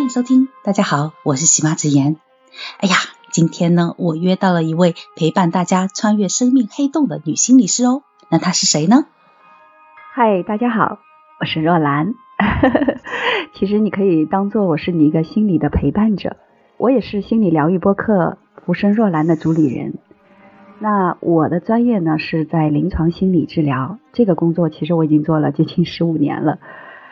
欢迎收听，大家好，我是喜妈子言。哎呀，今天呢，我约到了一位陪伴大家穿越生命黑洞的女心理师哦。那她是谁呢？嗨，大家好，我是若兰。其实你可以当做我是你一个心理的陪伴者。我也是心理疗愈播客《浮生若兰》的主理人。那我的专业呢是在临床心理治疗，这个工作其实我已经做了接近十五年了。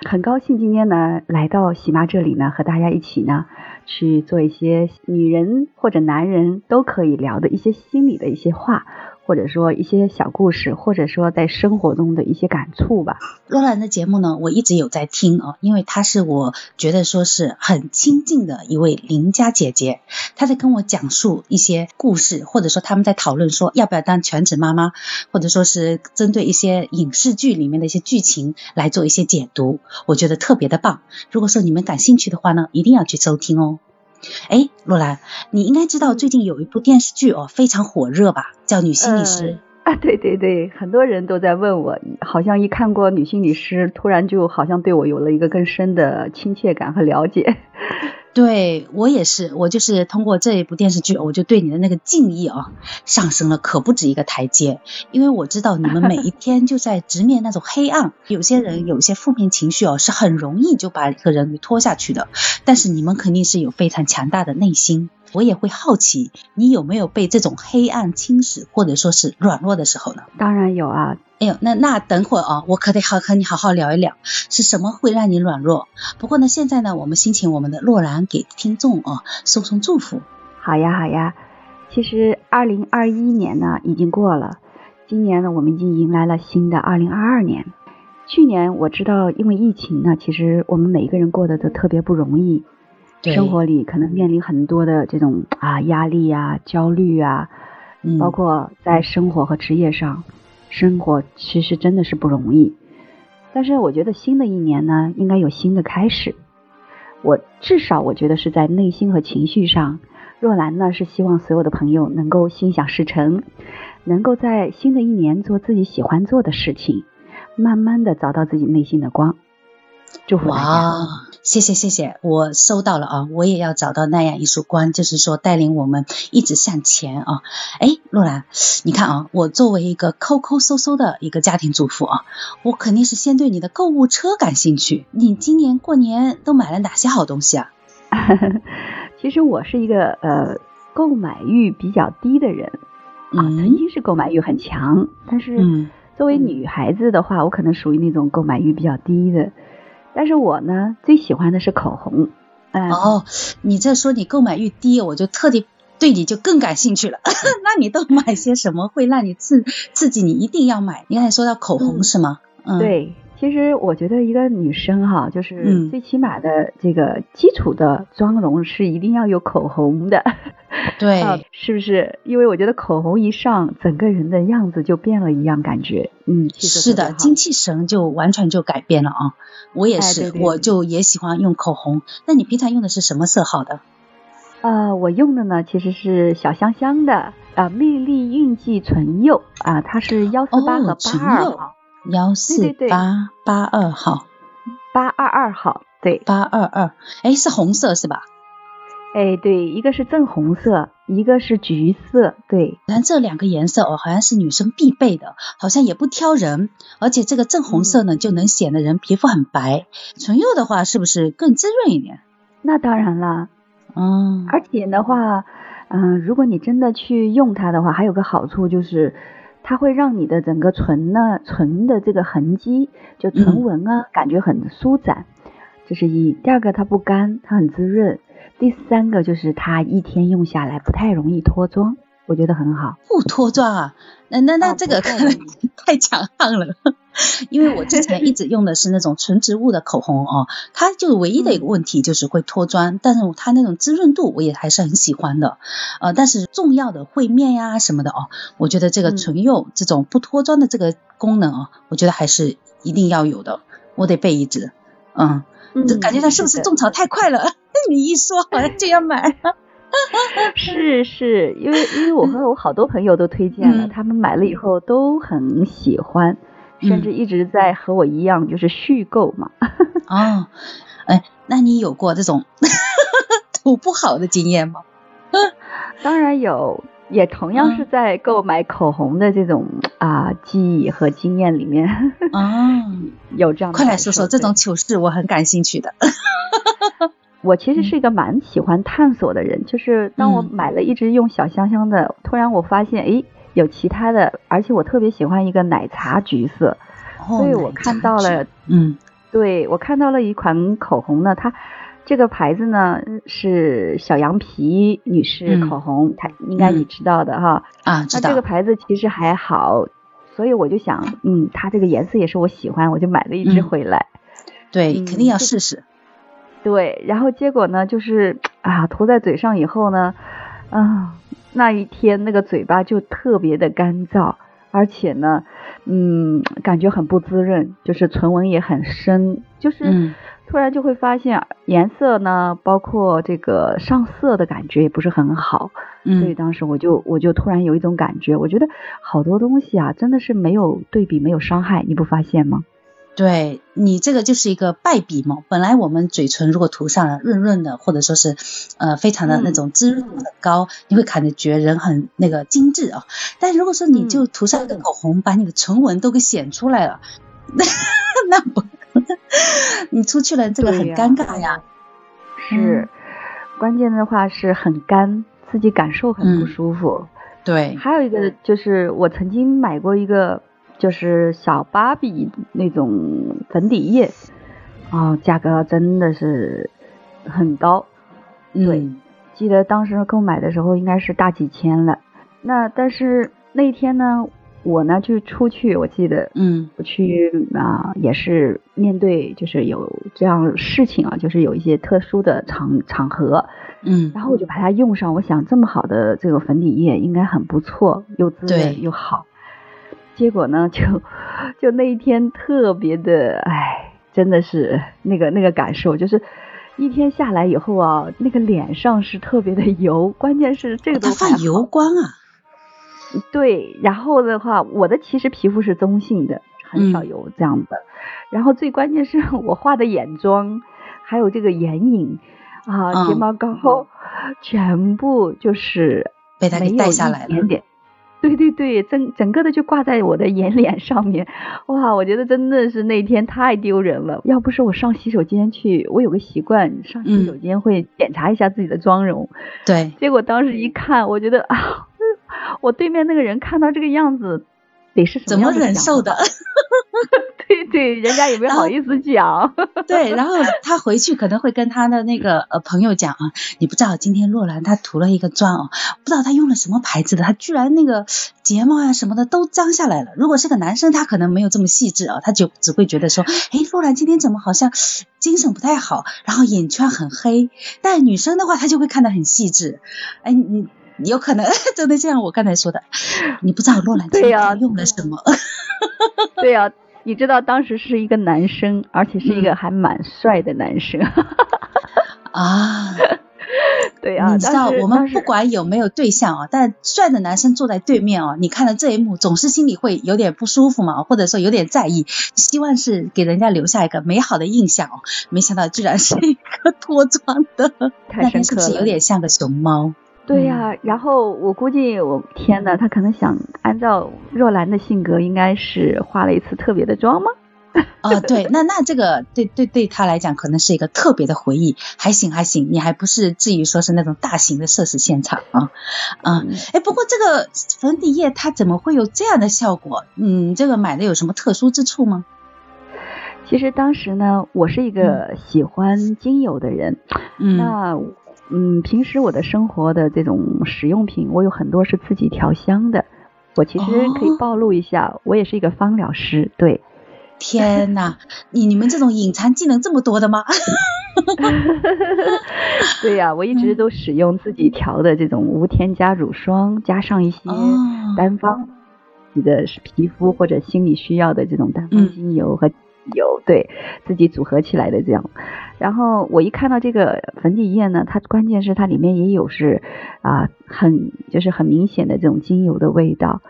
很高兴今天呢来到喜妈这里呢，和大家一起呢去做一些女人或者男人都可以聊的一些心理的一些话。或者说一些小故事，或者说在生活中的一些感触吧。洛兰的节目呢，我一直有在听哦，因为她是我觉得说是很亲近的一位邻家姐姐，她在跟我讲述一些故事，或者说他们在讨论说要不要当全职妈妈，或者说是针对一些影视剧里面的一些剧情来做一些解读，我觉得特别的棒。如果说你们感兴趣的话呢，一定要去收听哦。哎，洛兰，你应该知道最近有一部电视剧哦，非常火热吧？叫《女心理师》啊，对对对，很多人都在问我，好像一看过《女心理师》，突然就好像对我有了一个更深的亲切感和了解。对我也是，我就是通过这一部电视剧，我就对你的那个敬意啊上升了，可不止一个台阶。因为我知道你们每一天就在直面那种黑暗，有些人有些负面情绪哦，是很容易就把一个人给拖下去的。但是你们肯定是有非常强大的内心。我也会好奇，你有没有被这种黑暗侵蚀，或者说是软弱的时候呢？当然有啊。哎呦，那那等会儿啊，我可得好和你好好聊一聊，是什么会让你软弱？不过呢，现在呢，我们先请我们的洛兰给听众啊送送祝福。好呀，好呀。其实二零二一年呢已经过了，今年呢我们已经迎来了新的二零二二年。去年我知道，因为疫情呢，其实我们每一个人过得都特别不容易。生活里可能面临很多的这种啊压力啊、焦虑啊，包括在生活和职业上，生活其实真的是不容易。但是我觉得新的一年呢，应该有新的开始。我至少我觉得是在内心和情绪上，若兰呢是希望所有的朋友能够心想事成，能够在新的一年做自己喜欢做的事情，慢慢的找到自己内心的光。祝福大家。谢谢谢谢，我收到了啊，我也要找到那样一束光，就是说带领我们一直向前啊。哎，洛兰，你看啊，我作为一个抠抠搜搜的一个家庭主妇啊，我肯定是先对你的购物车感兴趣。你今年过年都买了哪些好东西啊？其实我是一个呃购买欲比较低的人啊，曾经是购买欲很强，但是作为女孩子的话，我可能属于那种购买欲比较低的。但是我呢，最喜欢的是口红。哦，你这说你购买欲低，我就特地对你就更感兴趣了。那你都买些什么会让你刺刺激你一定要买？你刚才说到口红是吗？嗯，对。其实我觉得一个女生哈，就是最起码的这个基础的妆容是一定要有口红的。对，是不是？因为我觉得口红一上，整个人的样子就变了一样，感觉，嗯，是的，精气神就完全就改变了啊！我也是，我就也喜欢用口红。那你平常用的是什么色号的？呃，我用的呢其实是小香香的啊，魅力韵记唇釉啊，它是幺四八和八二号。幺四八八二号，八二二号，对，八二二，哎，是红色是吧？哎，对，一个是正红色，一个是橘色，对。但这两个颜色哦，好像是女生必备的，好像也不挑人，而且这个正红色呢，就能显得人皮肤很白。唇釉的话，是不是更滋润一点？那当然了，嗯。而且的话，嗯，如果你真的去用它的话，还有个好处就是。它会让你的整个唇呢，唇的这个痕迹，就唇纹啊，感觉很舒展，这是一。第二个，它不干，它很滋润。第三个就是它一天用下来不太容易脱妆。我觉得很好，不脱妆啊？那那那这个可能 太强悍了，因为我之前一直用的是那种纯植物的口红哦，它就唯一的一个问题就是会脱妆，但是它那种滋润度我也还是很喜欢的，呃，但是重要的会面呀什么的哦，我觉得这个唇釉这种不脱妆的这个功能哦，我觉得还是一定要有的，我得备一支，嗯，这感觉它是不是种草太快了？你一说好像就要买。是是，因为因为我和我好多朋友都推荐了，他们买了以后都很喜欢，甚至一直在和我一样就是续购嘛。哦，哎，那你有过这种 有不好的经验吗？当然有，也同样是在购买口红的这种啊记忆和经验里面啊，有这样的。快来说说这种糗事，我很感兴趣的。我其实是一个蛮喜欢探索的人，就是当我买了一支用小香香的，突然我发现，哎，有其他的，而且我特别喜欢一个奶茶橘色，所以我看到了，嗯，对我看到了一款口红呢，它这个牌子呢是小羊皮女士口红，它应该你知道的哈，啊，知道。这个牌子其实还好，所以我就想，嗯，它这个颜色也是我喜欢，我就买了一支回来。对，肯定要试试。对，然后结果呢，就是啊，涂在嘴上以后呢，啊，那一天那个嘴巴就特别的干燥，而且呢，嗯，感觉很不滋润，就是唇纹也很深，就是突然就会发现颜色呢，包括这个上色的感觉也不是很好，所以当时我就我就突然有一种感觉，我觉得好多东西啊，真的是没有对比没有伤害，你不发现吗？对你这个就是一个败笔嘛。本来我们嘴唇如果涂上了润润的，或者说是呃非常的那种滋润很高，你会感觉人很那个精致啊。但如果说你就涂上一个口红，把你的唇纹都给显出来了，那 不，你出去了这个很尴尬呀。是，关键的话是很干，自己感受很不舒服。对，还有一个就是我曾经买过一个。就是小芭比那种粉底液，啊，价格真的是很高。对，记得当时购买的时候应该是大几千了。那但是那天呢，我呢就出去，我记得，嗯，我去啊，也是面对就是有这样事情啊，就是有一些特殊的场场合，嗯，然后我就把它用上。我想这么好的这个粉底液应该很不错，又滋润又好。结果呢，就 就那一天特别的，哎，真的是那个那个感受，就是一天下来以后啊，那个脸上是特别的油，关键是这个都发油光啊。对，然后的话，我的其实皮肤是中性的，很少有这样的。然后最关键是我画的眼妆，还有这个眼影啊，睫毛膏，全部就是被他给带下来了。对对对，整整个的就挂在我的眼脸上面，哇，我觉得真的是那天太丢人了。要不是我上洗手间去，我有个习惯，上洗手间会检查一下自己的妆容。对。结果当时一看，我觉得啊，我对面那个人看到这个样子，得是怎么忍受的？对对，人家也没好意思讲。对，然后他回去可能会跟他的那个呃朋友讲啊，你不知道今天洛兰她涂了一个妆哦，不知道她用了什么牌子的，她居然那个睫毛呀什么的都脏下来了。如果是个男生，他可能没有这么细致啊，他就只会觉得说，哎，洛兰今天怎么好像精神不太好，然后眼圈很黑。但女生的话，她就会看得很细致。哎，你有可能 真的像我刚才说的，你不知道洛兰今天用了什么。对呀。你知道当时是一个男生，而且是一个还蛮帅的男生。啊，对啊，你知道我们不管有没有对象啊，但帅的男生坐在对面哦，你看到这一幕总是心里会有点不舒服嘛，或者说有点在意，希望是给人家留下一个美好的印象哦。没想到居然是一个脱妆的，那天是不是有点像个熊猫？对呀，然后我估计，我天呐，他可能想按照若兰的性格，应该是化了一次特别的妆吗？啊，对，那那这个对对对他来讲，可能是一个特别的回忆，还行还行，你还不是至于说是那种大型的社死现场啊啊，哎，不过这个粉底液它怎么会有这样的效果？嗯，这个买的有什么特殊之处吗？其实当时呢，我是一个喜欢精油的人，嗯，那。嗯，平时我的生活的这种使用品，我有很多是自己调香的。我其实可以暴露一下，我也是一个芳疗师。对，天哪，你你们这种隐藏技能这么多的吗？对呀，我一直都使用自己调的这种无添加乳霜，加上一些单方你的皮肤或者心理需要的这种单方精油和油，对自己组合起来的这样。然后我一看到这个粉底液呢，它关键是它里面也有是啊，很就是很明显的这种精油的味道。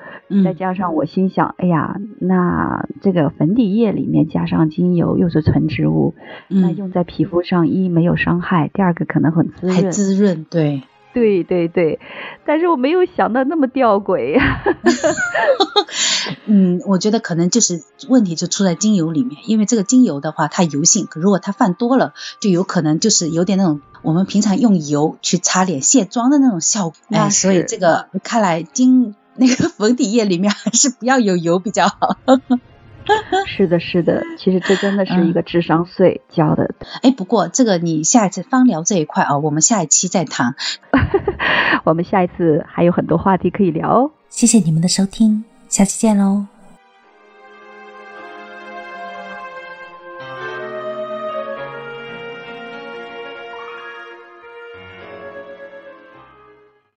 再加上我心想，哎呀，那这个粉底液里面加上精油，又是纯植物，那用在皮肤上，一没有伤害，第二个可能很滋润。滋润，对。对对对，但是我没有想到那么吊诡。嗯，我觉得可能就是问题就出在精油里面，因为这个精油的话，它油性，如果它放多了，就有可能就是有点那种我们平常用油去擦脸卸妆的那种效果。哎，所以这个看来精那个 粉底液里面还是不要有油比较好。是的，是的，其实这真的是一个智商税交的。哎，不过这个你下一次芳疗这一块啊，我们下一期再谈。我们下一次还有很多话题可以聊哦。谢谢你们的收听，下期见喽。